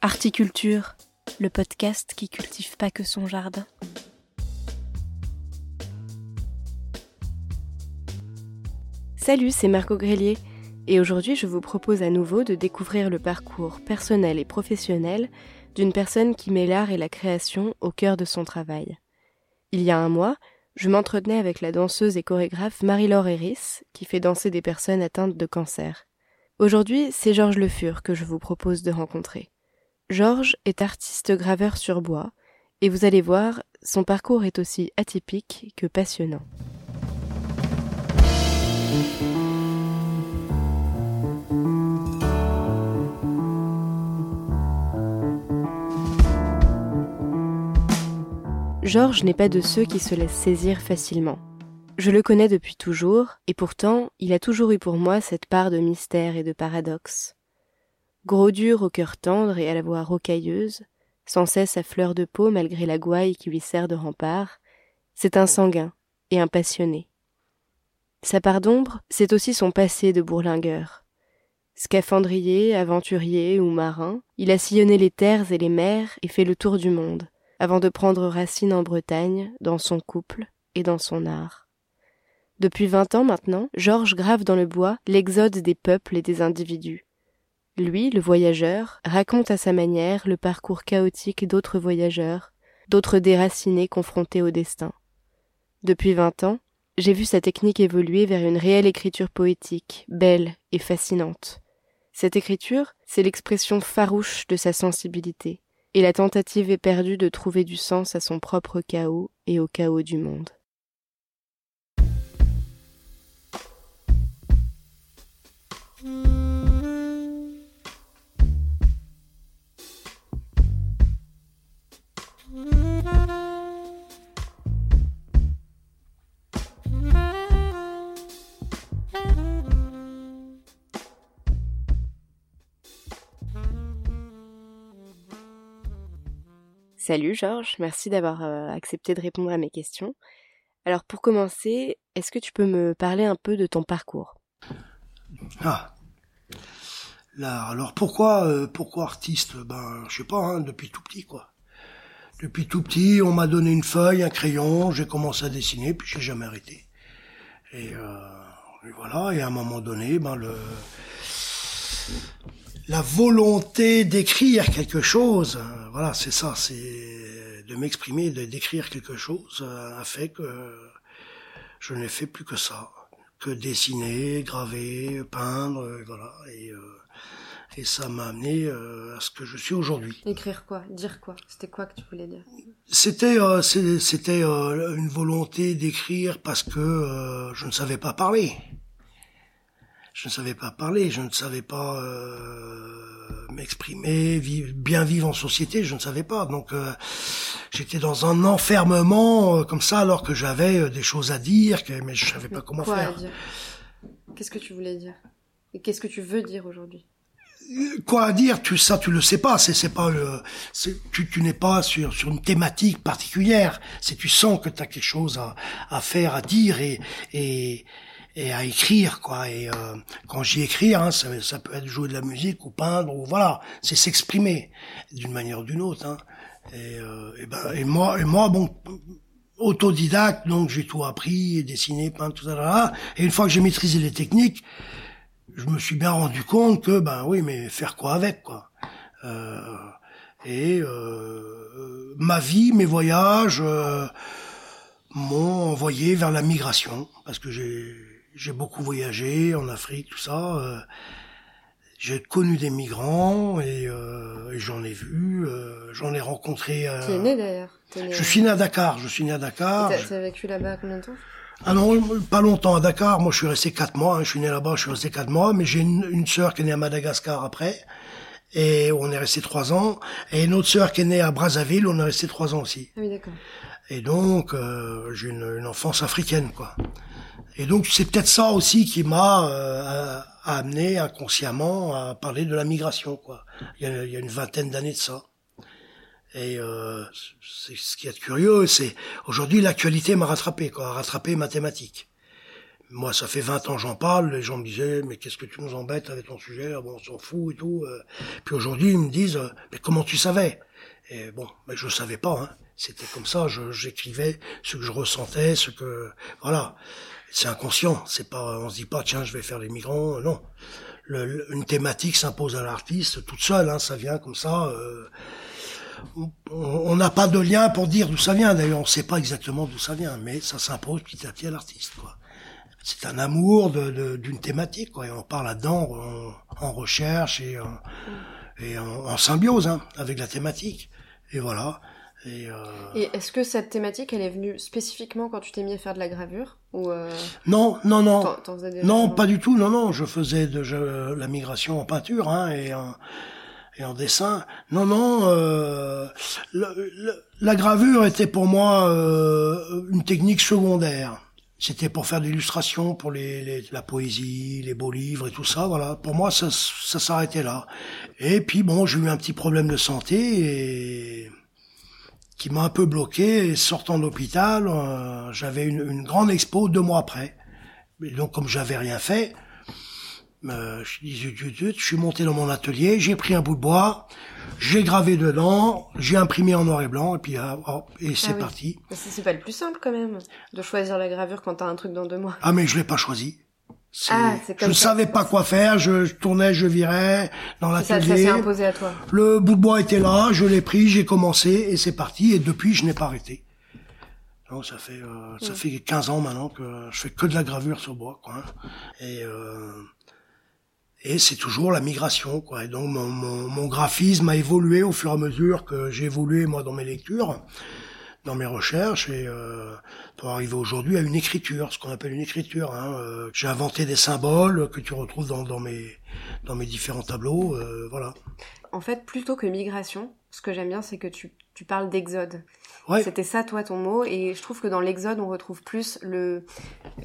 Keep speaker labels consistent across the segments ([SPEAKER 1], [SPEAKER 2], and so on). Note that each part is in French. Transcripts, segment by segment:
[SPEAKER 1] Articulture, le podcast qui cultive pas que son jardin. Salut, c'est Marco Grélier et aujourd'hui je vous propose à nouveau de découvrir le parcours personnel et professionnel d'une personne qui met l'art et la création au cœur de son travail. Il y a un mois, je m'entretenais avec la danseuse et chorégraphe Marie-Laure Eris, qui fait danser des personnes atteintes de cancer. Aujourd'hui, c'est Georges Le Fur que je vous propose de rencontrer. Georges est artiste graveur sur bois, et vous allez voir, son parcours est aussi atypique que passionnant. Georges n'est pas de ceux qui se laissent saisir facilement. Je le connais depuis toujours, et pourtant il a toujours eu pour moi cette part de mystère et de paradoxe. Gros dur au cœur tendre et à la voix rocailleuse, sans cesse à fleur de peau malgré la gouaille qui lui sert de rempart, c'est un sanguin et un passionné. Sa part d'ombre, c'est aussi son passé de bourlingueur. Scaphandrier, aventurier ou marin, il a sillonné les terres et les mers et fait le tour du monde avant de prendre racine en Bretagne, dans son couple et dans son art. Depuis vingt ans maintenant, Georges grave dans le bois l'exode des peuples et des individus. Lui, le voyageur, raconte à sa manière le parcours chaotique d'autres voyageurs, d'autres déracinés confrontés au destin. Depuis vingt ans, j'ai vu sa technique évoluer vers une réelle écriture poétique, belle et fascinante. Cette écriture, c'est l'expression farouche de sa sensibilité, et la tentative est perdue de trouver du sens à son propre chaos et au chaos du monde. Salut Georges, merci d'avoir accepté de répondre à mes questions. Alors pour commencer, est-ce que tu peux me parler un peu de ton parcours?
[SPEAKER 2] Ah. Là, alors pourquoi pourquoi artiste? Ben je sais pas, hein, depuis tout petit quoi. Depuis tout petit, on m'a donné une feuille, un crayon, j'ai commencé à dessiner, puis j'ai jamais arrêté. Et, et, voilà, et à un moment donné, ben le la volonté d'écrire quelque chose, euh, voilà, c'est ça, c'est de m'exprimer, de d'écrire quelque chose, euh, a fait que je n'ai fait plus que ça, que dessiner, graver, peindre, euh, voilà, et, et ça m'a amené à ce que je suis aujourd'hui.
[SPEAKER 1] Écrire quoi? Dire quoi? C'était quoi que tu voulais dire?
[SPEAKER 2] C'était c'était une volonté d'écrire parce que je ne savais pas parler je ne savais pas parler, je ne savais pas euh, m'exprimer, bien vivre en société, je ne savais pas. Donc euh, j'étais dans un enfermement euh, comme ça alors que j'avais des choses à dire, mais je savais pas comment faire.
[SPEAKER 1] Qu'est-ce que tu voulais dire? Et qu'est-ce que tu veux dire aujourd'hui?
[SPEAKER 2] Quoi à dire? Tu ça, tu le sais pas. C'est c'est pas le. Tu, tu n'es pas sur sur une thématique particulière. C'est tu sens que tu as quelque chose à à faire, à dire et et et à écrire quoi et euh, quand j'y écris hein, ça, ça, peut être jouer de la musique ou peindre ou voilà c'est s'exprimer d'une manière ou d'une autre hein. et, euh, et, ben et moi et moi bon autodidacte donc j'ai tout appris dessiné peindre tout ça là, et une fois que j'ai maîtrisé les techniques je me suis bien rendu compte que ben oui mais faire quoi avec quoi euh, et euh, ma vie mes voyages euh, m'ont envoyé vers la migration parce que j'ai j'ai beaucoup voyagé en Afrique, tout ça. Euh, j'ai connu des migrants et, euh, j'en ai vu, euh, j'en ai rencontré.
[SPEAKER 1] Euh, tu es né d'ailleurs.
[SPEAKER 2] Je suis né à Dakar. Je suis né à Dakar.
[SPEAKER 1] Tu as vécu là-bas combien de temps?
[SPEAKER 2] Ah non, pas longtemps à Dakar. Moi, je suis resté quatre mois. Hein. Je suis né là-bas, je suis resté quatre mois. Mais j'ai une, une sœur qui est née à Madagascar après, et on est resté trois ans. Et une autre sœur qui est née à Brazzaville, on est resté trois ans aussi.
[SPEAKER 1] Ah oui, d'accord.
[SPEAKER 2] Et donc, euh, j'ai une, une enfance africaine, quoi. Et donc c'est peut-être ça aussi qui m'a euh, amené inconsciemment à parler de la migration. Quoi. Il, y a, une vingtaine d'années de ça. Et euh, c'est ce qui est curieux, c'est aujourd'hui l'actualité m'a rattrapé, quoi, a rattrapé mathématiques. Moi, ça fait 20 ans j'en parle, les gens me disaient, mais qu'est-ce que tu nous embêtes avec ton sujet, bon, on s'en fout et tout. euh. Puis aujourd'hui, ils me disent, mais comment tu savais? Et bon, mais je savais pas, hein. C'était comme ça, je- j'écrivais ce que je ressentais, ce que... Voilà. C'est inconscient, c'est pas, on se dit pas, tiens, je vais faire les migrants, non. Le- une thématique s'impose à l'artiste toute seule, hein, ça vient comme ça. euh, on- n'a pas de lien pour dire d'où ça vient. D'ailleurs, on ne sait pas exactement d'où ça vient, mais ça s'impose petit à petit à l'artiste. C'est un amour de- de- d'une thématique, quoi. Et on part là-dedans en recherche et, en, et en, en symbiose hein, avec la thématique. Et voilà. Et, euh,
[SPEAKER 1] Et est-ce que cette thématique, elle est venue spécifiquement quand tu t'es mis à faire de la gravure Ou euh,
[SPEAKER 2] non, non, non.
[SPEAKER 1] t'en- t'en faisais déjà
[SPEAKER 2] Non, pas du tout. Non, non, je faisais de je- la migration en peinture hein, et, en, et en dessin. Non, non. euh, le- le- la gravure était pour moi euh, une technique secondaire. C'était pour faire de l'illustration, pour les, les- la poésie, les beaux livres et tout ça. Voilà. Pour moi, ça, ça s'arrêtait là. Et puis bon, j'ai eu un petit problème de santé et qui m'a un peu bloqué. Et sortant de l'hôpital, euh, j'avais une, une grande expo deux mois après. Et donc, comme j'avais rien fait, euh, je, dis, je suis monté dans mon atelier, j'ai pris un bout de bois, j'ai gravé dedans, j'ai imprimé en noir et blanc, et puis euh, hop, et c'est
[SPEAKER 1] Ah oui.
[SPEAKER 2] parti.
[SPEAKER 1] Mais c'est pas le plus simple quand même, de choisir la gravure quand t'as un truc dans deux mois.
[SPEAKER 2] Ah, mais je l'ai pas choisi.
[SPEAKER 1] Ah,
[SPEAKER 2] je ne
[SPEAKER 1] ça.
[SPEAKER 2] savais pas quoi faire, je, je tournais, je virais dans
[SPEAKER 1] Ça, ça
[SPEAKER 2] l'atelier.
[SPEAKER 1] s'est imposé à toi.
[SPEAKER 2] Le bout de bois était là, je l'ai pris, j'ai commencé, et c'est parti, et depuis, je n'ai pas arrêté. Donc, ça fait, euh, ça
[SPEAKER 1] Mm.
[SPEAKER 2] fait 15 ans maintenant que je fais que de la gravure sur bois, quoi. Et, euh, et c'est toujours la migration, quoi. Et donc, mon, mon, mon graphisme a évolué au fur et à mesure que j'ai évolué, moi, dans mes lectures, dans mes recherches, et euh, pour arriver aujourd'hui à une écriture, ce qu'on appelle une écriture. Hein. Euh, j'ai inventé des symboles que tu retrouves dans, mes dans mes différents tableaux, euh, voilà.
[SPEAKER 1] En fait, plutôt que migration, ce que j'aime bien, c'est que tu parles d'exode.
[SPEAKER 2] Ouais.
[SPEAKER 1] C'était ça, toi, ton mot. Et je trouve que dans l'exode, on retrouve plus le,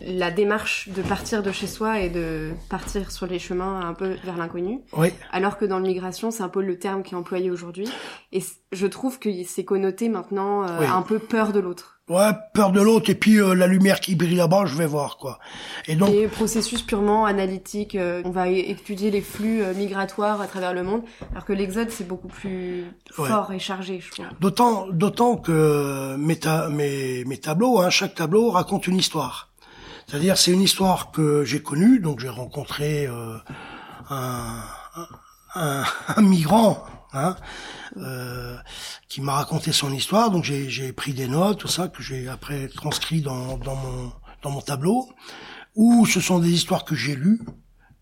[SPEAKER 1] la démarche de partir de chez soi et de partir sur les chemins un peu vers l'inconnu.
[SPEAKER 2] Oui,
[SPEAKER 1] Alors que dans le migration, c'est un peu le terme qui est employé aujourd'hui. Et je trouve que c'est connoté maintenant euh, un peu peur de l'autre.
[SPEAKER 2] Ouais, peur de l'autre et puis euh, la lumière qui brille là-bas, je vais voir quoi. Et donc,
[SPEAKER 1] Et processus purement analytique, euh, on va étudier les flux euh, migratoires à travers le monde, alors que l'exode c'est beaucoup plus
[SPEAKER 2] Ouais.
[SPEAKER 1] fort et chargé, je trouve.
[SPEAKER 2] d'autant, d'autant que mes, ta- mes, mes tableaux, hein, chaque tableau raconte une histoire. C'est-à-dire, c'est une histoire que j'ai connue, donc j'ai rencontré euh, un, un, un migrant. Hein, euh, qui m'a raconté son histoire, donc j'ai pris des notes, tout ça que j'ai après transcrit dans, dans mon dans mon tableau, où ce sont des histoires que j'ai lues,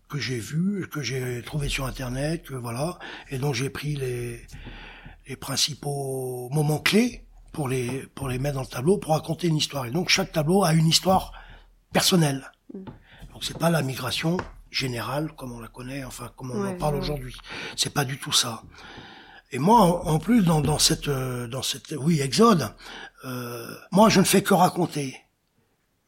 [SPEAKER 2] que j'ai vues, que j'ai trouvées sur internet, que voilà, et donc j'ai pris les les principaux moments clés pour les pour les mettre dans le tableau pour raconter une histoire. Et donc chaque tableau a une histoire personnelle. Donc c'est pas la migration générale comme on la connaît, enfin comme on
[SPEAKER 1] Ouais,
[SPEAKER 2] en parle
[SPEAKER 1] ouais.
[SPEAKER 2] aujourd'hui. C'est pas du tout ça. Et moi, en, plus, dans, dans cette, euh, dans cette, oui, exode, euh, moi, je ne fais que raconter.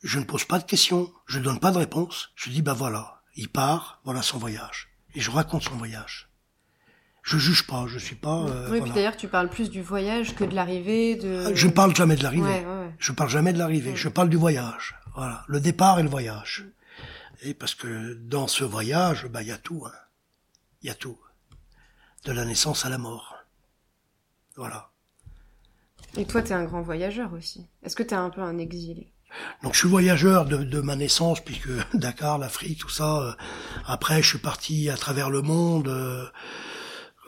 [SPEAKER 2] Je ne pose pas de questions, je ne donne pas de réponse. Je dis, bah voilà, il part, voilà son voyage, et je raconte son voyage. Je juge pas, je suis pas. euh,
[SPEAKER 1] oui, puis d'ailleurs tu parles plus du voyage que de l'arrivée, de...
[SPEAKER 2] Je ne parle jamais de l'arrivée.
[SPEAKER 1] Ouais.
[SPEAKER 2] Je parle jamais de l'arrivée.
[SPEAKER 1] Mm.
[SPEAKER 2] Je parle du voyage. Voilà, le départ et le voyage. Et parce que dans ce voyage, bah il y a tout. hein. Il y a tout, de la naissance à la mort. Voilà.
[SPEAKER 1] Et toi t'es un grand voyageur aussi. Est-ce que t'es un peu un exilé?
[SPEAKER 2] Donc je suis voyageur de, de ma naissance, puisque Dakar, l'Afrique, tout ça. euh, après, je suis parti à travers le monde euh,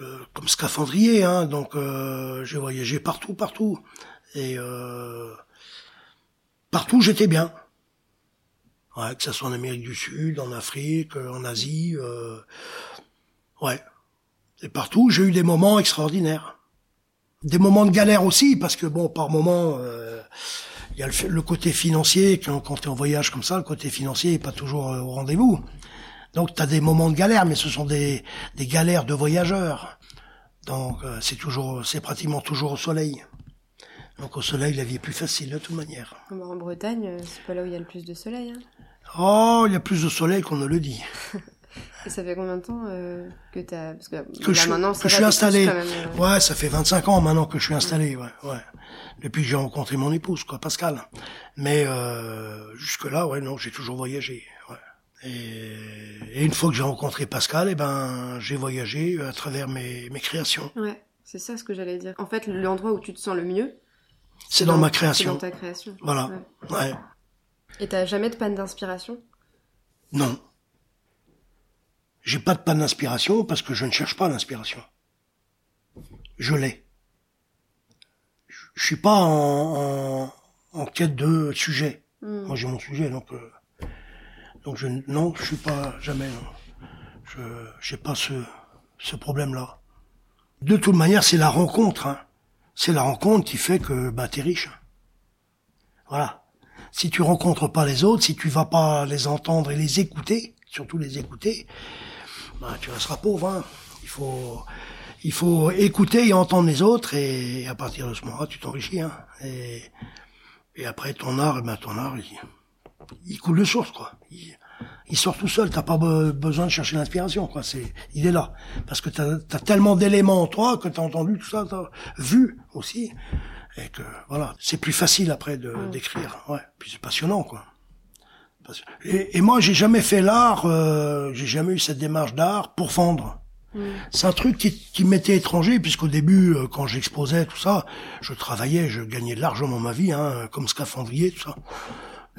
[SPEAKER 2] euh, comme scaphandrier, hein, donc euh, j'ai voyagé partout, partout, et euh, partout j'étais bien. Ouais, que ça soit en Amérique du Sud, en Afrique, euh, en Asie, euh, ouais. Et partout, j'ai eu des moments extraordinaires. Des moments de galère aussi, parce que bon, par moments, euh, il y a le, le côté financier, quand, quand tu es en voyage comme ça, le côté financier est pas toujours euh, au rendez-vous. Donc tu as des moments de galère, mais ce sont des, des galères de voyageurs. Donc euh, c'est toujours, c'est pratiquement toujours au soleil. Donc au soleil, la vie est plus facile de toute manière.
[SPEAKER 1] En Bretagne, c'est pas là où il y a le plus de soleil. Hein.
[SPEAKER 2] Oh, il y a plus de soleil qu'on ne le dit.
[SPEAKER 1] Et ça fait combien de temps euh, que t'as parce que,
[SPEAKER 2] que je,
[SPEAKER 1] maintenant,
[SPEAKER 2] que je suis installé.
[SPEAKER 1] Même, euh...
[SPEAKER 2] Ouais, ça fait 25 ans maintenant que je suis installé. Ouais, ouais. Depuis que j'ai rencontré mon épouse, quoi, Pascal. Mais euh, jusque là, ouais, non, j'ai toujours voyagé. Ouais. Et, et, une fois que j'ai rencontré Pascal, eh ben, j'ai voyagé à travers mes, mes créations.
[SPEAKER 1] Ouais, c'est ça ce que j'allais dire. En fait, l'endroit où tu te sens le mieux,
[SPEAKER 2] c'est dans, dans, ma création.
[SPEAKER 1] dans ta création.
[SPEAKER 2] Voilà. Ouais. ouais.
[SPEAKER 1] Et t'as jamais de panne d'inspiration?
[SPEAKER 2] Non. J'ai pas de panne d'inspiration parce que je ne cherche pas l'inspiration. Je l'ai. Je suis pas en, en, en, quête de sujet. Mm. Moi j'ai mon sujet donc euh, donc je non je suis pas jamais non. je j'ai pas ce ce problème là. De toute manière c'est la rencontre hein. C'est la rencontre qui fait que bah t'es riche. Voilà. Si tu rencontres pas les autres, si tu vas pas les entendre et les écouter, surtout les écouter, bah tu resteras pauvre. Hein. Il faut il faut écouter et entendre les autres et à partir de ce moment-là, tu t'enrichis. Hein. Et, après ton art, ben ton art, il, coule de source quoi. Il, il sort tout seul. T'as pas besoin de chercher l'inspiration quoi. C'est il est là parce que t'as as tellement d'éléments en toi que t'as entendu tout ça, t'as vu aussi et que voilà, c'est plus facile après de d'écrire. Ouais, puis c'est passionnant quoi. Et, et moi, j'ai jamais fait l'art, euh, j'ai jamais eu cette démarche d'art pour vendre. C'est un truc qui, qui m'était étranger, puisqu'au début, euh, quand j'exposais tout ça, je travaillais, je gagnais largement ma vie, hein, comme scaphandrier, tout ça.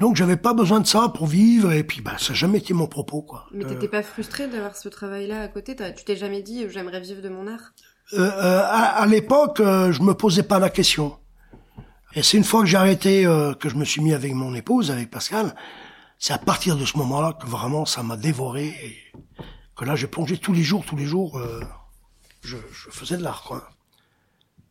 [SPEAKER 2] Donc j'avais pas besoin de ça pour vivre, et puis bah ça n'a jamais été mon propos, quoi.
[SPEAKER 1] Mais t'étais euh... pas frustré d'avoir ce travail-là à côté Tu t'es jamais dit, j'aimerais vivre de mon art?
[SPEAKER 2] Euh, À, à l'époque, euh, je me posais pas la question. Et c'est une fois que j'ai arrêté, euh, que je me suis mis avec mon épouse, avec Pascal, c'est à partir de ce moment-là que vraiment ça m'a dévoré et que là j'ai plongé tous les jours, tous les jours, euh, je, faisais de l'art.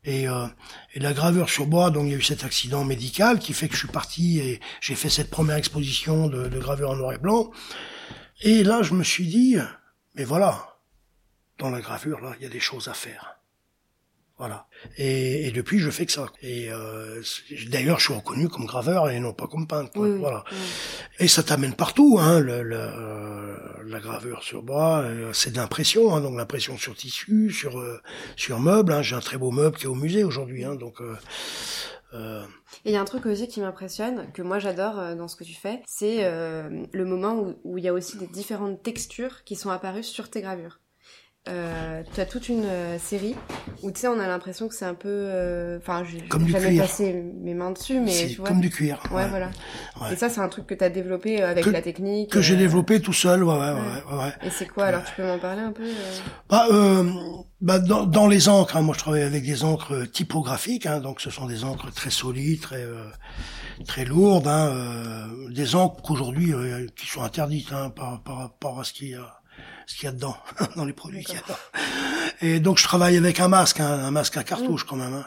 [SPEAKER 2] Et, euh, la gravure sur bois, donc il y a eu cet accident médical qui fait que je suis parti et j'ai fait cette première exposition de, de gravure en noir et blanc. Et là je me suis dit, mais voilà, dans la gravure là, il y a des choses à faire. Voilà. Et, et, depuis, je fais que ça. Et euh, d'ailleurs, je suis reconnu comme graveur et non pas comme peintre.
[SPEAKER 1] Oui,
[SPEAKER 2] voilà.
[SPEAKER 1] Oui.
[SPEAKER 2] Et ça t'amène partout, hein, le, le, euh, la gravure sur bois. Euh, c'est de l'impression, hein, donc l'impression sur tissu, sur euh, sur meuble. Hein. J'ai un très beau meuble qui est au musée aujourd'hui, hein, donc.
[SPEAKER 1] Euh, et il y a un truc aussi qui m'impressionne, que moi j'adore dans ce que tu fais, c'est le moment où, où il y a aussi des différentes textures qui sont apparues sur tes gravures euh, tu as toute une euh, série où tu sais on a l'impression que c'est un peu enfin euh, j'ai jamais
[SPEAKER 2] cuir.
[SPEAKER 1] passé mes mains dessus mais tu vois
[SPEAKER 2] comme du cuir
[SPEAKER 1] ouais,
[SPEAKER 2] ouais.
[SPEAKER 1] voilà
[SPEAKER 2] ouais.
[SPEAKER 1] et ça c'est un truc que tu as développé avec
[SPEAKER 2] que,
[SPEAKER 1] la technique
[SPEAKER 2] que j'ai développé tout seul ouais ouais ouais, ouais.
[SPEAKER 1] et c'est quoi alors tu peux m'en parler un peu
[SPEAKER 2] bah, bah dans, dans, les encres hein, moi je travaille avec des encres typographiques hein, donc ce sont des encres très solides très très lourdes hein, des encres qu'aujourd'hui qui sont interdites hein, par, par rapport à ce qu'il y a ce qu'il y a dedans, dans les produits qu'il y a dedans. Et donc je travaille avec un masque, hein, un masque à cartouche quand même. Hein.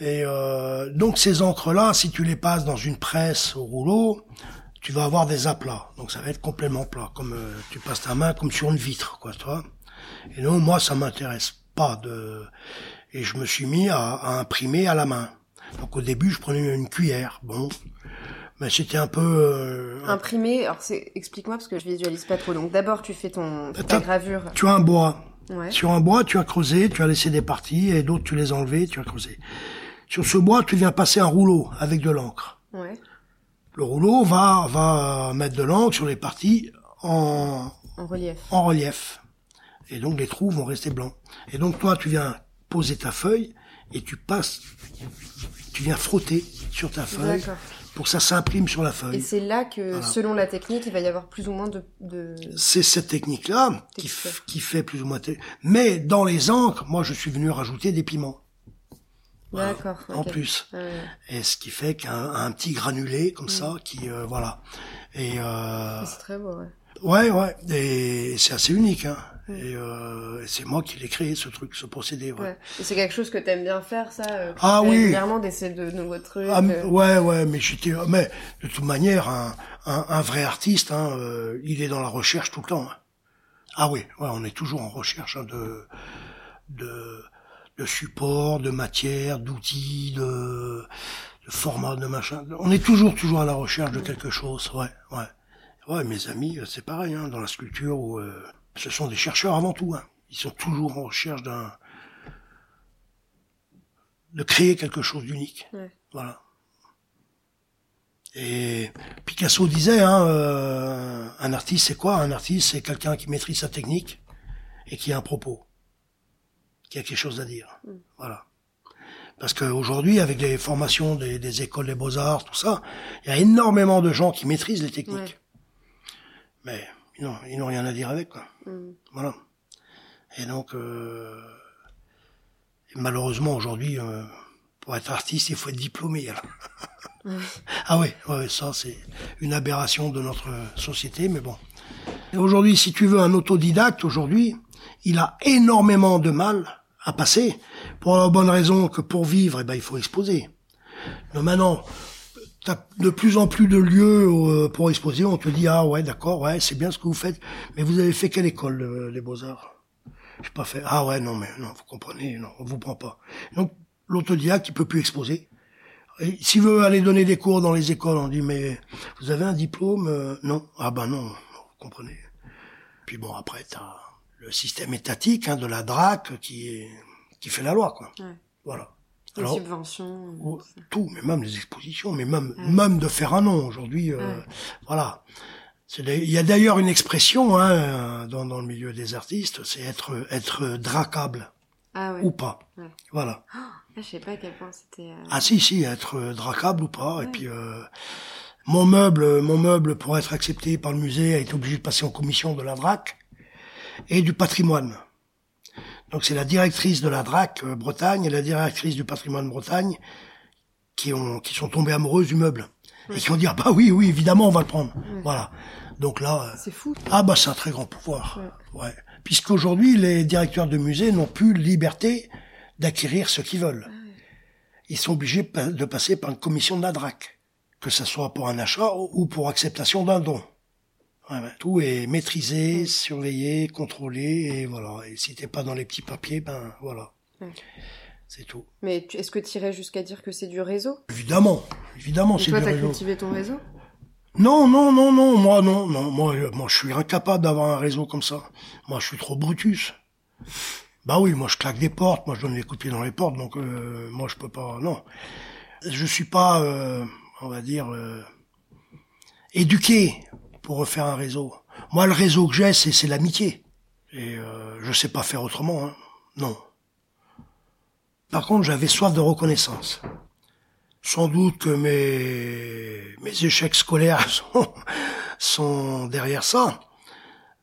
[SPEAKER 2] Et euh, donc ces encres-là, si tu les passes dans une presse au rouleau, tu vas avoir des aplats. Donc ça va être complètement plat, comme euh, tu passes ta main comme sur une vitre, quoi, tu vois. Et non, moi ça m'intéresse pas de. Et je me suis mis à, à imprimer à la main. Donc au début, je prenais une cuillère. Bon, mais c'était un peu euh,
[SPEAKER 1] imprimé. Alors c'est explique-moi parce que je visualise pas trop. Donc d'abord tu fais ton ta gravure.
[SPEAKER 2] Tu as un bois.
[SPEAKER 1] Ouais.
[SPEAKER 2] Sur un bois, tu as creusé, tu as laissé des parties et d'autres tu les as enlevées, tu as creusé. Sur ce bois, tu viens passer un rouleau avec de l'encre.
[SPEAKER 1] Ouais.
[SPEAKER 2] Le rouleau va va mettre de l'encre sur les parties en
[SPEAKER 1] en relief.
[SPEAKER 2] En relief. Et donc les trous vont rester blancs. Et donc toi, tu viens poser ta feuille et tu passes, tu viens frotter sur ta feuille pour que ça s'imprime sur la feuille.
[SPEAKER 1] Et c'est là que, voilà. selon la technique, il va y avoir plus ou moins de... de...
[SPEAKER 2] C'est cette technique-là qui, qui, fait plus ou moins... Mais dans les encres, moi, je suis venu rajouter des piments.
[SPEAKER 1] Voilà, D'accord.
[SPEAKER 2] En
[SPEAKER 1] okay.
[SPEAKER 2] plus.
[SPEAKER 1] Ouais.
[SPEAKER 2] Et ce qui fait qu'un un petit granulé comme mmh. ça, qui... Euh, voilà. Et... Euh...
[SPEAKER 1] C'est très beau, ouais.
[SPEAKER 2] Ouais, ouais. Et c'est assez unique, hein. Et euh, c'est moi qui l'ai créé, ce truc, ce procédé. Ouais.
[SPEAKER 1] ouais. Et c'est quelque chose que t'aimes bien faire, ça euh,
[SPEAKER 2] Ah oui.
[SPEAKER 1] D'essayer de nouveaux trucs.
[SPEAKER 2] Ah, euh... Ouais, ouais, mais j'étais, mais de toute manière, un, un, un vrai artiste, hein, euh, il est dans la recherche tout le temps. Hein. Ah oui, ouais, on est toujours en recherche hein, de, de, de support, de matière, d'outils, de, de format, de machin. On est toujours, toujours à la recherche de quelque chose. Ouais, ouais. Ouais, mes amis, c'est pareil, hein, dans la sculpture où Ce sont des chercheurs avant tout. Hein. Ils sont toujours en recherche d'un de créer quelque chose d'unique. Voilà. Et Picasso disait, hein, euh, un artiste c'est quoi? Un artiste c'est quelqu'un qui maîtrise sa technique et qui a un propos, qui a quelque chose à dire. Mm. Voilà. Parce qu'aujourd'hui, avec les formations des, écoles des beaux-arts, tout ça, il y a énormément de gens qui maîtrisent les techniques. Mais ils n'ont rien à dire avec. Quoi. Mm. Voilà. Et donc, euh, malheureusement, aujourd'hui, euh, pour être artiste, il faut être diplômé. ah oui, ouais, ça c'est une aberration de notre société, mais bon. Aujourd'hui, si tu veux un autodidacte, aujourd'hui, il a énormément de mal à passer, pour la bonne raison que pour vivre, eh ben, il faut exposer. Donc maintenant, t'as de plus en plus de lieux euh, pour exposer, on te dit, ah ouais, d'accord, ouais, c'est bien ce que vous faites, mais vous avez fait quelle école, euh, les beaux-arts? J'ai pas fait, ah ouais, non, mais non, vous comprenez, non, on vous prend pas. Donc, l'autodidacte, il peut plus exposer. S'il veut aller donner des cours dans les écoles, on dit mais vous avez un diplôme euh, Non. Ah ben non, vous comprenez. Puis bon, après, t'as le système étatique hein, de la DRAC qui qui fait la loi, quoi. Voilà.
[SPEAKER 1] Les subventions.
[SPEAKER 2] Oh, tout, mais même les expositions, mais même même de faire un nom aujourd'hui. Euh, voilà. Il y a d'ailleurs une expression hein, dans, dans le milieu des artistes, c'est être être dracable ah, ouais. ou pas. Voilà.
[SPEAKER 1] Ah, je sais pas à quel point c'était. Euh,
[SPEAKER 2] ah si si, être dracable ou pas. Et puis euh, mon meuble, mon meuble pour être accepté par le musée a été obligé de passer en commission de la DRAC et du patrimoine. Donc c'est la directrice de la DRAC Bretagne et la directrice du patrimoine Bretagne qui ont qui sont tombées amoureuses du meuble et qui ont dit ah bah oui oui évidemment on va le prendre. Voilà. Donc là.
[SPEAKER 1] C'est fou.
[SPEAKER 2] Ah bah c'est un très grand pouvoir. Ouais. Puisqu'aujourd'hui les directeurs de musées n'ont plus liberté d'acquérir ce qu'ils veulent. Ah Ils sont obligés de passer par une commission de la DRAC, que ce soit pour un achat ou pour acceptation d'un don. Tout est maîtrisé, surveillé, contrôlé, et voilà. Et si t'es pas dans les petits papiers, ben voilà. C'est tout.
[SPEAKER 1] Mais est-ce que tu irais jusqu'à dire que c'est du réseau?
[SPEAKER 2] Évidemment, évidemment, c'est du réseau.
[SPEAKER 1] Toi, t'as cultivé ton réseau?
[SPEAKER 2] Non, non, non, non, moi, non, non, moi, moi, je suis incapable d'avoir un réseau comme ça. Moi, je suis trop brutus. Bah oui, moi je claque des portes, moi je donne des coups de pied dans les portes, donc euh, moi je peux pas. Non, je suis pas, euh, on va dire, euh, éduqué pour refaire un réseau. Moi, le réseau que j'ai, c'est, l'amitié, et je sais pas faire autrement. Hein. Non. Par contre, j'avais soif de reconnaissance. Sans doute que mes mes échecs scolaires sont, sont derrière ça.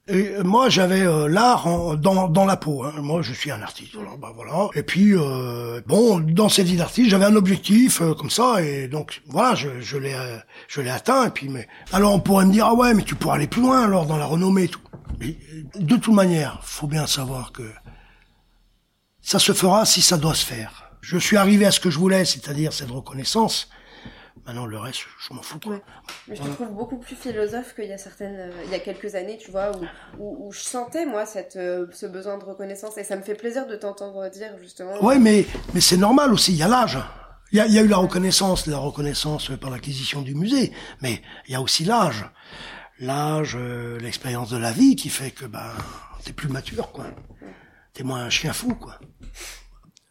[SPEAKER 2] Et moi, j'avais euh, l'art dans, dans la peau. Hein. Moi, je suis un artiste. Alors, bah, voilà. Et puis, euh, bon, dans cette vie d'artiste, j'avais un objectif euh, comme ça, et donc voilà, je, je l'ai, je l'ai atteint. Et puis, mais alors, on pourrait me dire, ah ouais, mais tu pourrais aller plus loin alors dans la renommée tout. Mais, de toute manière, faut bien savoir que ça se fera si ça doit se faire. Je suis arrivé à ce que je voulais, c'est-à-dire cette reconnaissance. Maintenant, le reste, je m'en fous. Quoi.
[SPEAKER 1] Mais je te trouve beaucoup plus philosophe qu'il y a certaines, euh, il y a quelques années, tu vois, où, où, je sentais moi cette, euh, ce besoin de reconnaissance et ça me fait plaisir de t'entendre dire justement.
[SPEAKER 2] Ouais, mais mais c'est normal aussi. Il y a l'âge. Il y a, y a, eu la reconnaissance, la reconnaissance par l'acquisition du musée, mais il y a aussi l'âge, l'âge, euh, l'expérience de la vie qui fait que ben t'es plus mature, quoi. T'es moins un chien fou, quoi.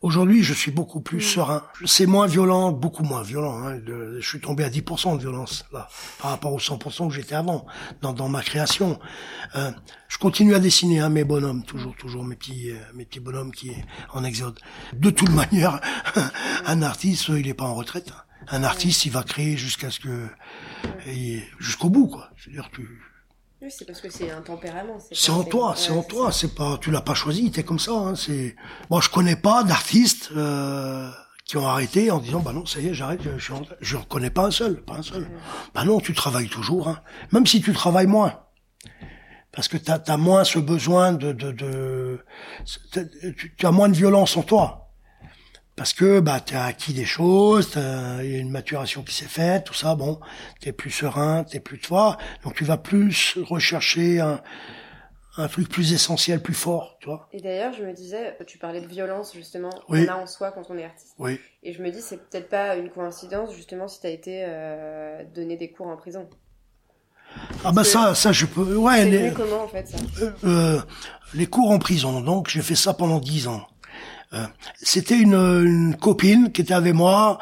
[SPEAKER 2] Aujourd'hui, je suis beaucoup plus serein. C'est moins violent, beaucoup moins violent. Hein. je suis tombé à 10% de violence là, par rapport aux 100% que j'étais avant dans, dans ma création. Euh, je continue à dessiner hein, mes bonhommes, toujours, toujours mes petits, euh, mes petits bonhommes qui est en exode. De toute manière, un artiste, il n'est pas en retraite. Un artiste, il va créer jusqu'à ce que jusqu'au bout, quoi. C'est-à-dire tu
[SPEAKER 1] oui, c'est parce que c'est un tempérament.
[SPEAKER 2] C'est en toi, c'est en toi. C'est pas, tu l'as pas choisi, t'es comme ça. Hein, c'est, moi, je connais pas d'artistes euh, qui ont arrêté en disant, bah non, ça y est, j'arrête. Je, je, reconnais pas un seul, pas un seul. Bah non, tu travailles toujours, hein, même si tu travailles moins, parce que t'as as moins ce besoin de, de, de tu as moins de violence en toi parce que bah tu as acquis des choses, il y a une maturation qui s'est faite, tout ça, bon, t'es plus serein, t'es plus toi, donc tu vas plus rechercher un, un truc plus essentiel, plus fort, tu vois.
[SPEAKER 1] Et d'ailleurs, je me disais, tu parlais de violence justement, qu'on a en soi quand on est artiste.
[SPEAKER 2] Oui.
[SPEAKER 1] Et je me dis, c'est peut-être pas une coïncidence justement si tu as été euh, donné des cours en prison.
[SPEAKER 2] Ah bah ça, ça je peux. Ouais. Les,
[SPEAKER 1] comment en fait ça?
[SPEAKER 2] Euh, euh, les cours en prison. Donc j'ai fait ça pendant dix ans. C'était une, une copine qui était avec moi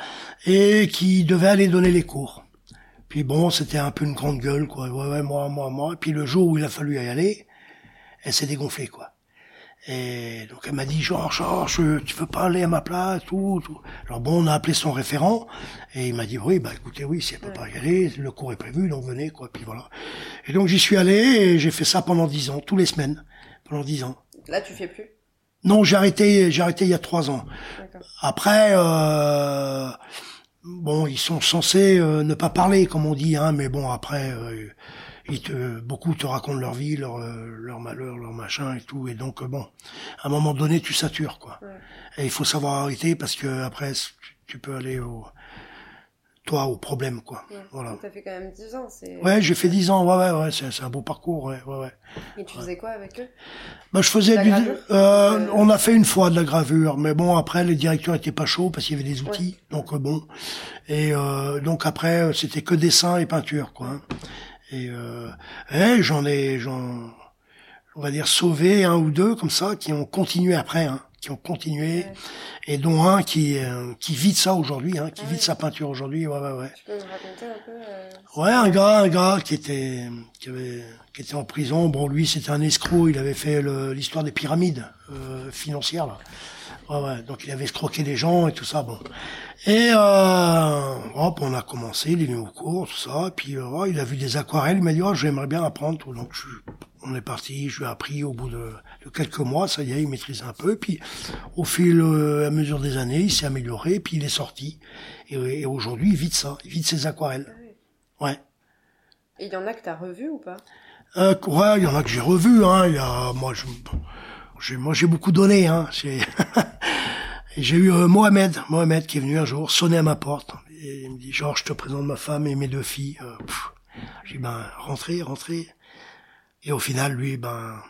[SPEAKER 2] et qui devait aller donner les cours. Puis bon, c'était un peu une grande gueule, quoi. Ouais, ouais, moi, moi, moi. Et puis le jour où il a fallu y aller, elle s'est dégonflée, quoi. Et donc elle m'a dit, Georges, Georges, tu veux pas aller à ma place, tout, tout. Alors bon, on a appelé son référent, et il m'a dit, oui, bah écoutez, oui, si elle peut pas y aller, le cours est prévu, donc venez, quoi. Puis voilà. Et donc j'y suis allé, et j'ai fait ça pendant dix ans, tous les semaines, pendant dix ans.
[SPEAKER 1] Là, tu fais plus?
[SPEAKER 2] Non, j'ai arrêté, j'ai arrêté il y a trois ans. Après, euh, bon, ils sont censés euh, ne pas parler, comme on dit, hein, mais bon, après, euh, ils te, beaucoup te racontent leur vie, leur, leur malheur, leur machin et tout, et donc bon, à un moment donné, tu satures, quoi.
[SPEAKER 1] Ouais.
[SPEAKER 2] Et il faut savoir arrêter parce que après, tu peux aller au, toi, au problème, quoi.
[SPEAKER 1] Ouais.
[SPEAKER 2] Voilà.
[SPEAKER 1] T'as fait quand même 10 ans. C'est...
[SPEAKER 2] Ouais, j'ai fait dix ans, ouais, ouais, ouais, c'est c'est un beau parcours, ouais, ouais, ouais.
[SPEAKER 1] Et tu faisais quoi avec eux?
[SPEAKER 2] Bah, je faisais du,
[SPEAKER 1] gravure?
[SPEAKER 2] euh,
[SPEAKER 1] Euh,
[SPEAKER 2] on a fait une fois de la gravure, mais bon après les directeurs étaient pas chauds parce qu'il y avait des outils, donc euh, bon. Et euh, donc après euh, c'était que dessin et peinture quoi. hein. Et, euh, et j'en ai, j'en, on va dire sauvé un ou deux comme ça qui ont continué après, hein, qui ont continué,
[SPEAKER 1] Ouais.
[SPEAKER 2] et dont un qui euh, qui vit de ça aujourd'hui, hein, qui
[SPEAKER 1] Ah
[SPEAKER 2] vit de
[SPEAKER 1] ouais.
[SPEAKER 2] sa peinture aujourd'hui, ouais ouais ouais.
[SPEAKER 1] Tu peux raconter un peu euh,
[SPEAKER 2] Ouais, un gars, un gars qui était, qui avait, qui était en prison. Bon, lui, c'était un escroc. Il avait fait l'histoire des pyramides euh, financières là. Ouais, ouais. Donc, il avait escroqué les gens et tout ça. Bon. Et euh, hop, on a commencé. Il est venu au cours, tout ça. Et puis, euh, il a vu des aquarelles. Il m'a dit, oh, j'aimerais bien apprendre. Tout. Donc, je, on est parti. Je lui ai appris au bout de, de quelques mois. Ça y est, il maîtrise un peu. Puis, au fil, euh, à mesure des années, il s'est amélioré. Puis, il est sorti. Et, et aujourd'hui, il vit de ça. Il vit de ses aquarelles. Ouais.
[SPEAKER 1] Et il y en a que t'as revu ou pas?
[SPEAKER 2] Euh, ouais, il y en a que j'ai revu, hein. Il y a, moi, je, moi, j'ai beaucoup donné, hein. J'ai, eu euh, Mohamed, Mohamed qui est venu un jour sonner à ma porte et il me dit Georges, je te présente ma femme et mes deux filles. Euh, j'ai dit ben rentrez, rentrez. Et au final, lui, ben,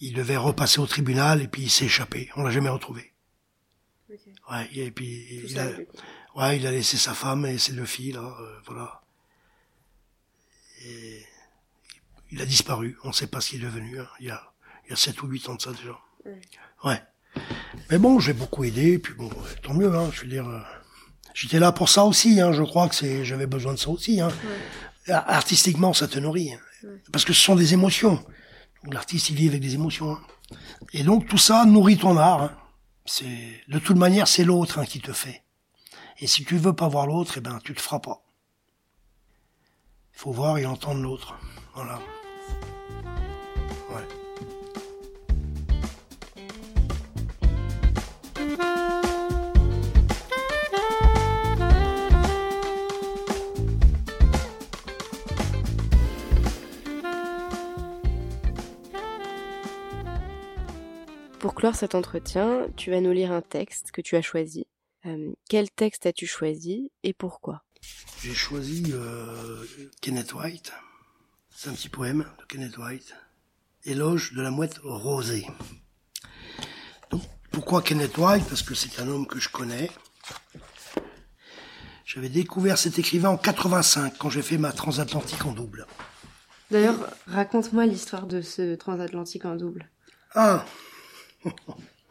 [SPEAKER 2] il devait repasser au tribunal et puis il s'est échappé. On l'a jamais retrouvé. Ouais, et puis
[SPEAKER 1] Tout
[SPEAKER 2] il
[SPEAKER 1] ça,
[SPEAKER 2] a, ouais, il a laissé sa femme et ses deux filles là, euh, voilà. Et il a disparu. On ne sait pas ce qu'il est devenu. hein. Il y a, il y a sept ou huit ans de ça déjà. Ouais. Mais bon, j'ai beaucoup aidé. Puis bon, ouais, tant mieux. Hein, je veux dire, euh, j'étais là pour ça aussi. Hein, je crois que c'est, j'avais besoin de ça aussi. Hein. Ar- Artistiquement, ça te nourrit. hein. Parce que ce sont des émotions. Donc, L'artiste, il vit avec des émotions. hein. Et donc tout ça nourrit ton art. hein. C'est de toute manière, c'est l'autre hein, qui te fait. Et si tu veux pas voir l'autre, eh ben tu te feras pas. Il faut voir et entendre l'autre. Voilà.
[SPEAKER 1] Pour clore cet entretien, tu vas nous lire un texte que tu as choisi. Euh, quel texte as-tu choisi et pourquoi?
[SPEAKER 2] J'ai choisi euh, Kenneth White. C'est un petit poème de Kenneth White. Éloge de la mouette rosée. Donc, pourquoi Kenneth White? Parce que c'est un homme que je connais. J'avais découvert cet écrivain en 85 quand j'ai fait ma transatlantique en double.
[SPEAKER 1] D'ailleurs, raconte-moi l'histoire de ce transatlantique en double.
[SPEAKER 2] Ah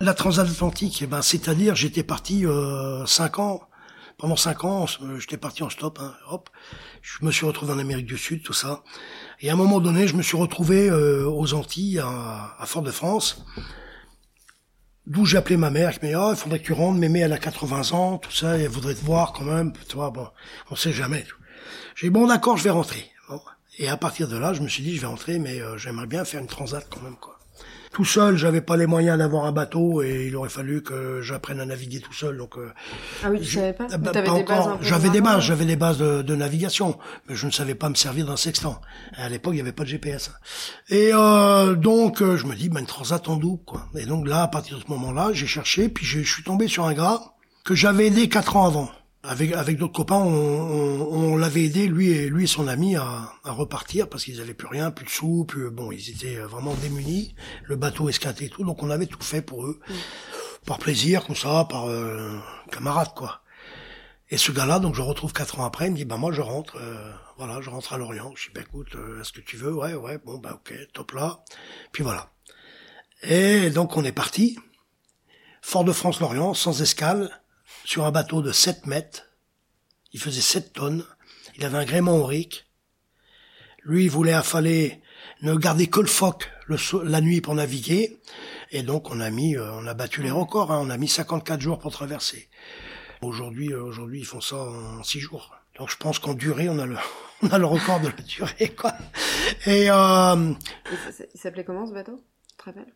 [SPEAKER 2] La transatlantique, eh ben, c'est-à-dire j'étais parti euh, cinq ans. Pendant cinq ans, euh, j'étais parti en stop, hein, hop. Je me suis retrouvé en Amérique du Sud, tout ça. Et à un moment donné, je me suis retrouvé euh, aux Antilles, à, Fort-de-France, d'où j'ai appelé ma mère, qui m'a dit, oh, il faudrait que tu rentres, mémé, elle a 80 ans, tout ça, elle voudrait te voir quand même, tu vois, bon, on sait jamais. J'ai dit, bon, d'accord, je vais rentrer. Et à partir de là, je me suis dit, je vais rentrer, mais euh, j'aimerais bien faire une transat quand même, quoi. Tout seul, j'avais pas les moyens d'avoir un bateau et il aurait fallu que j'apprenne à naviguer tout seul. Donc, euh,
[SPEAKER 1] Ah oui, tu savais pas
[SPEAKER 2] bah,
[SPEAKER 1] des
[SPEAKER 2] encore. J'avais des bases, j'avais des bases de, de navigation, mais je ne savais pas me servir d'un sextant. À l'époque, il n'y avait pas de GPS. Et euh, donc, euh, je me dis, ben, transat en double, quoi. Et donc là, à partir de ce moment-là, j'ai cherché, puis je suis tombé sur un gars que j'avais aidé quatre ans avant. Avec, avec d'autres copains, on, on, on l'avait aidé, lui et lui et son ami, à, à repartir parce qu'ils avaient plus rien, plus de sous, plus bon, ils étaient vraiment démunis, le bateau esquinté et tout, donc on avait tout fait pour eux, par plaisir, comme ça, par euh, camarade quoi. Et ce gars-là, donc je retrouve quatre ans après, il me dit, bah moi je rentre, euh, Voilà, je rentre à Lorient. Je dis, bah, écoute, euh, est-ce que tu veux? Ouais, ouais, bon, bah ok, top là. Puis voilà. Et donc on est parti. Fort-de-France-Lorient, sans escale, sur un bateau de 7 mètres. Il faisait 7 tonnes. Il avait un gréement aurique. Lui, il voulait affaler, ne garder que le phoque la nuit pour naviguer. Et donc on a mis, euh, on a battu les records. Hein. On a mis 54 jours pour traverser. Aujourd'hui, euh, aujourd'hui, ils font ça en 6 jours. Donc je pense qu'en durée, on a le, on a le record de la durée, quoi. Et euh,
[SPEAKER 1] il s'appelait comment ce bateau? Très belle.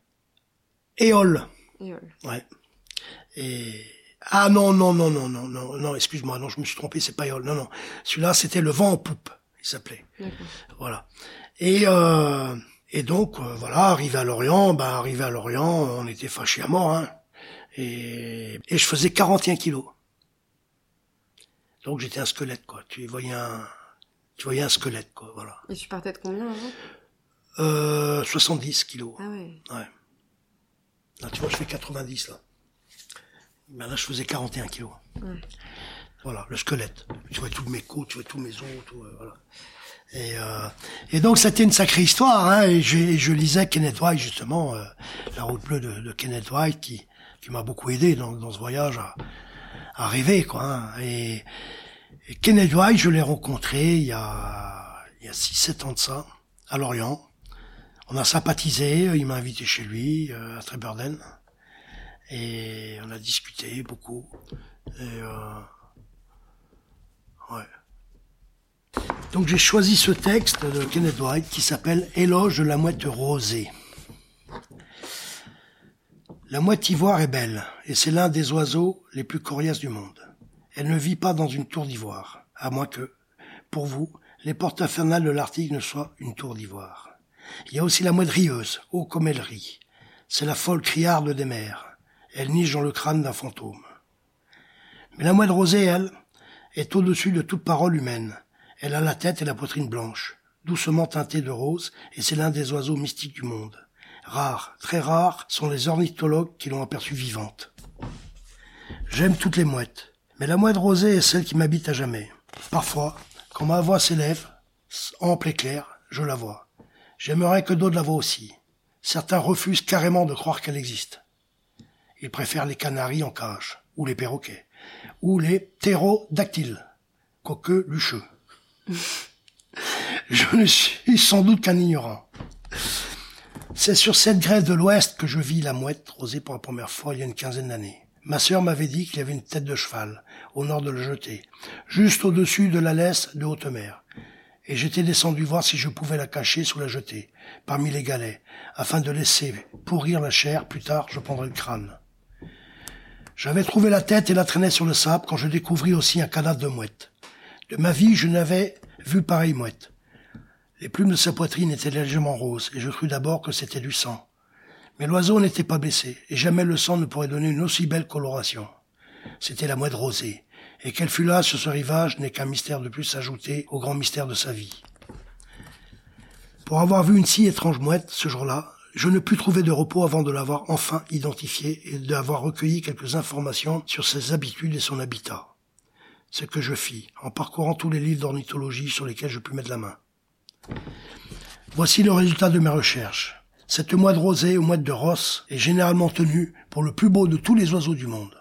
[SPEAKER 2] Éole.
[SPEAKER 1] Éole.
[SPEAKER 2] Ouais. Et ah non non non non non non non excuse-moi non je me suis trompé c'est pas Éole non non celui-là c'était le vent en poupe il s'appelait. Voilà. Et euh, et donc euh, voilà arrivé à Lorient bah arrivé à Lorient on était fâchés à mort hein. Et et je faisais 41 kilos. Donc j'étais un squelette quoi. Tu voyais un tu voyais un squelette quoi voilà.
[SPEAKER 1] Et tu partais de combien avant?
[SPEAKER 2] Euh, 70 kilos.
[SPEAKER 1] Ah ouais.
[SPEAKER 2] Ouais. Là, tu vois, je fais 90 là. Ben là, je faisais 41 kilos. Voilà, le squelette. Tu vois tous mes côtes, tu vois tous mes os, tout, euh, voilà. Et, euh, et donc, c'était une sacrée histoire. Hein, et je, je lisais Kenneth White, justement, euh, La route bleue de, de, Kenneth White, qui, qui m'a beaucoup aidé dans, dans ce voyage à, à rêver, quoi. Hein. Et, et Kenneth White, je l'ai rencontré il y a, il y a 6-7 ans de ça, à Lorient. On a sympathisé, il m'a invité chez lui, euh, à Treburden. Et on a discuté beaucoup. Euh. Donc j'ai choisi ce texte de Kenneth White qui s'appelle Éloge de la mouette rosée. La mouette ivoire est belle, et c'est l'un des oiseaux les plus coriaces du monde. Elle ne vit pas dans une tour d'ivoire, à moins que, pour vous, les portes infernales de l'Arctique ne soient une tour d'ivoire. Il y a aussi la mouette rieuse, ô comme elle rit. C'est la folle criarde des mers. Elle niche dans le crâne d'un fantôme. Mais la mouette rosée, elle, est au-dessus de toute parole humaine. Elle a la tête et la poitrine blanches, doucement teintées de rose, et c'est l'un des oiseaux mystiques du monde. Rares, très rares, sont les ornithologues qui l'ont aperçue vivante. J'aime toutes les mouettes, mais la mouette rosée est celle qui m'habite à jamais. Parfois, quand ma voix s'élève, ample et claire, je la vois. J'aimerais que d'autres la voient aussi. Certains refusent carrément de croire qu'elle existe. Ils préfèrent les canaris en cage, ou les perroquets, ou les ptérodactyles, coqueux lucheux. Je ne suis sans doute qu'un ignorant. C'est sur cette grève de l'Ouest que je vis la mouette rosée pour la première fois il y a une quinzaine d'années. Ma sœur m'avait dit qu'il y avait une tête de cheval, au nord de le jeter, juste au-dessus de la laisse de haute mer et j'étais descendu voir si je pouvais la cacher sous la jetée, parmi les galets, afin de laisser pourrir la chair, plus tard je prendrai le crâne. J'avais trouvé la tête et la traînais sur le sable quand je découvris aussi un cadavre de mouette. De ma vie, je n'avais vu pareille mouette. Les plumes de sa poitrine étaient légèrement roses, et je crus d'abord que c'était du sang. Mais l'oiseau n'était pas blessé, et jamais le sang ne pourrait donner une aussi belle coloration. C'était la mouette rosée, et qu'elle fut là sur ce rivage n'est qu'un mystère de plus ajouté au grand mystère de sa vie. Pour avoir vu une si étrange mouette ce jour-là, je ne pus trouver de repos avant de l'avoir enfin identifiée et d'avoir recueilli quelques informations sur ses habitudes et son habitat. Ce que je fis, en parcourant tous les livres d'ornithologie sur lesquels je pus mettre la main. Voici le résultat de mes recherches. Cette mouette rosée ou mouette de Ross est généralement tenue pour le plus beau de tous les oiseaux du monde.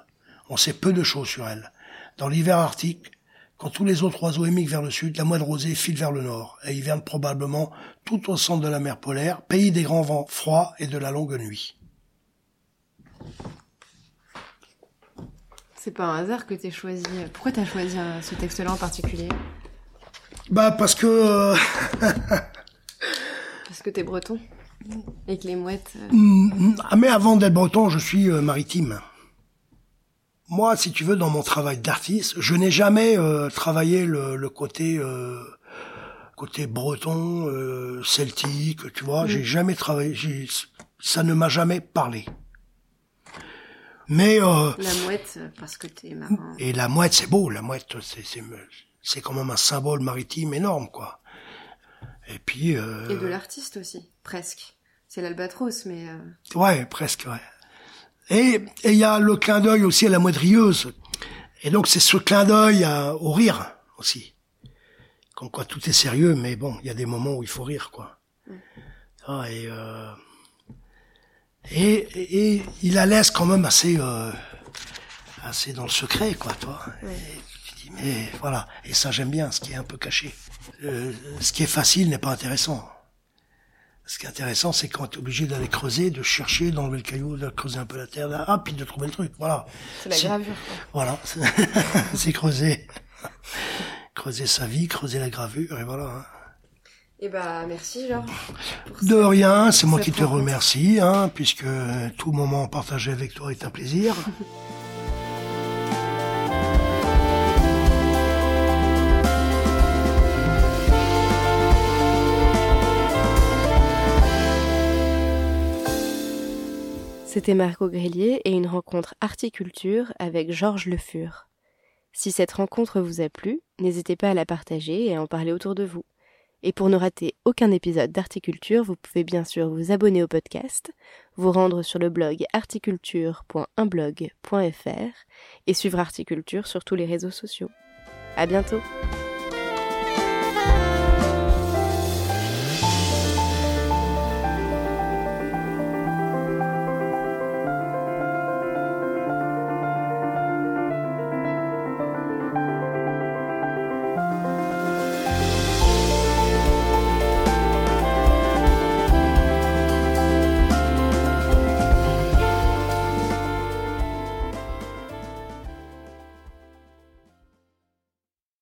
[SPEAKER 2] On sait peu de choses sur elle, dans l'hiver arctique, quand tous les autres oiseaux émigrent vers le sud, la moelle rosée file vers le nord et hiverne probablement tout au centre de la mer polaire, pays des grands vents froids et de la longue nuit.
[SPEAKER 1] C'est pas un hasard que tu choisi. Pourquoi tu as choisi euh, ce texte-là en particulier?
[SPEAKER 2] Bah parce que. Euh,
[SPEAKER 1] parce que t'es breton et que les mouettes.
[SPEAKER 2] Euh, mm, ah, mais avant d'être breton, je suis maritime. Moi, si tu veux, dans mon travail d'artiste, je n'ai jamais euh, travaillé le, côté euh, côté breton, euh, celtique, tu vois. J'ai mm. jamais travaillé. Ça ne m'a jamais parlé. Mais
[SPEAKER 1] la mouette, parce que t'es marin.
[SPEAKER 2] Et la mouette, c'est beau. La mouette, c'est c'est quand même un symbole maritime énorme, quoi. Et puis.
[SPEAKER 1] Et de l'artiste aussi, presque. C'est l'albatros, mais.
[SPEAKER 2] Ouais, presque, ouais. Et il y a le clin d'œil aussi à la moindrieuse. Et donc c'est ce clin d'œil au rire aussi. comme quoi tout est sérieux, mais bon, il y a des moments où il faut rire, quoi. Ah, et, euh, et, et, il la laisse quand même assez, euh, assez dans le secret, quoi, toi. Et tu dis, mais voilà. Et ça, j'aime bien, ce qui est un peu caché. Euh, ce qui est facile n'est pas intéressant. Ce qui est intéressant, c'est quand tu es obligé d'aller creuser, de chercher, d'enlever le caillou, de creuser un peu la terre, ah, puis de trouver le truc. Voilà.
[SPEAKER 1] C'est la gravure. Quoi.
[SPEAKER 2] Voilà. c'est creuser. creuser sa vie, creuser la gravure, et voilà. Hein.
[SPEAKER 1] Eh ben, merci, Georges.
[SPEAKER 2] De rien, c'est moi qui te remercie, hein, puisque tout moment partagé avec toi est un plaisir.
[SPEAKER 1] C'était Marco Grélier et une rencontre articulture avec Georges Le Fur. Si cette rencontre vous a plu, n'hésitez pas à la partager et à en parler autour de vous. Et pour ne rater aucun épisode d'Articulture, vous pouvez bien sûr vous abonner au podcast, vous rendre sur le blog articulture.unblog.fr et suivre Articulture sur tous les réseaux sociaux. À bientôt!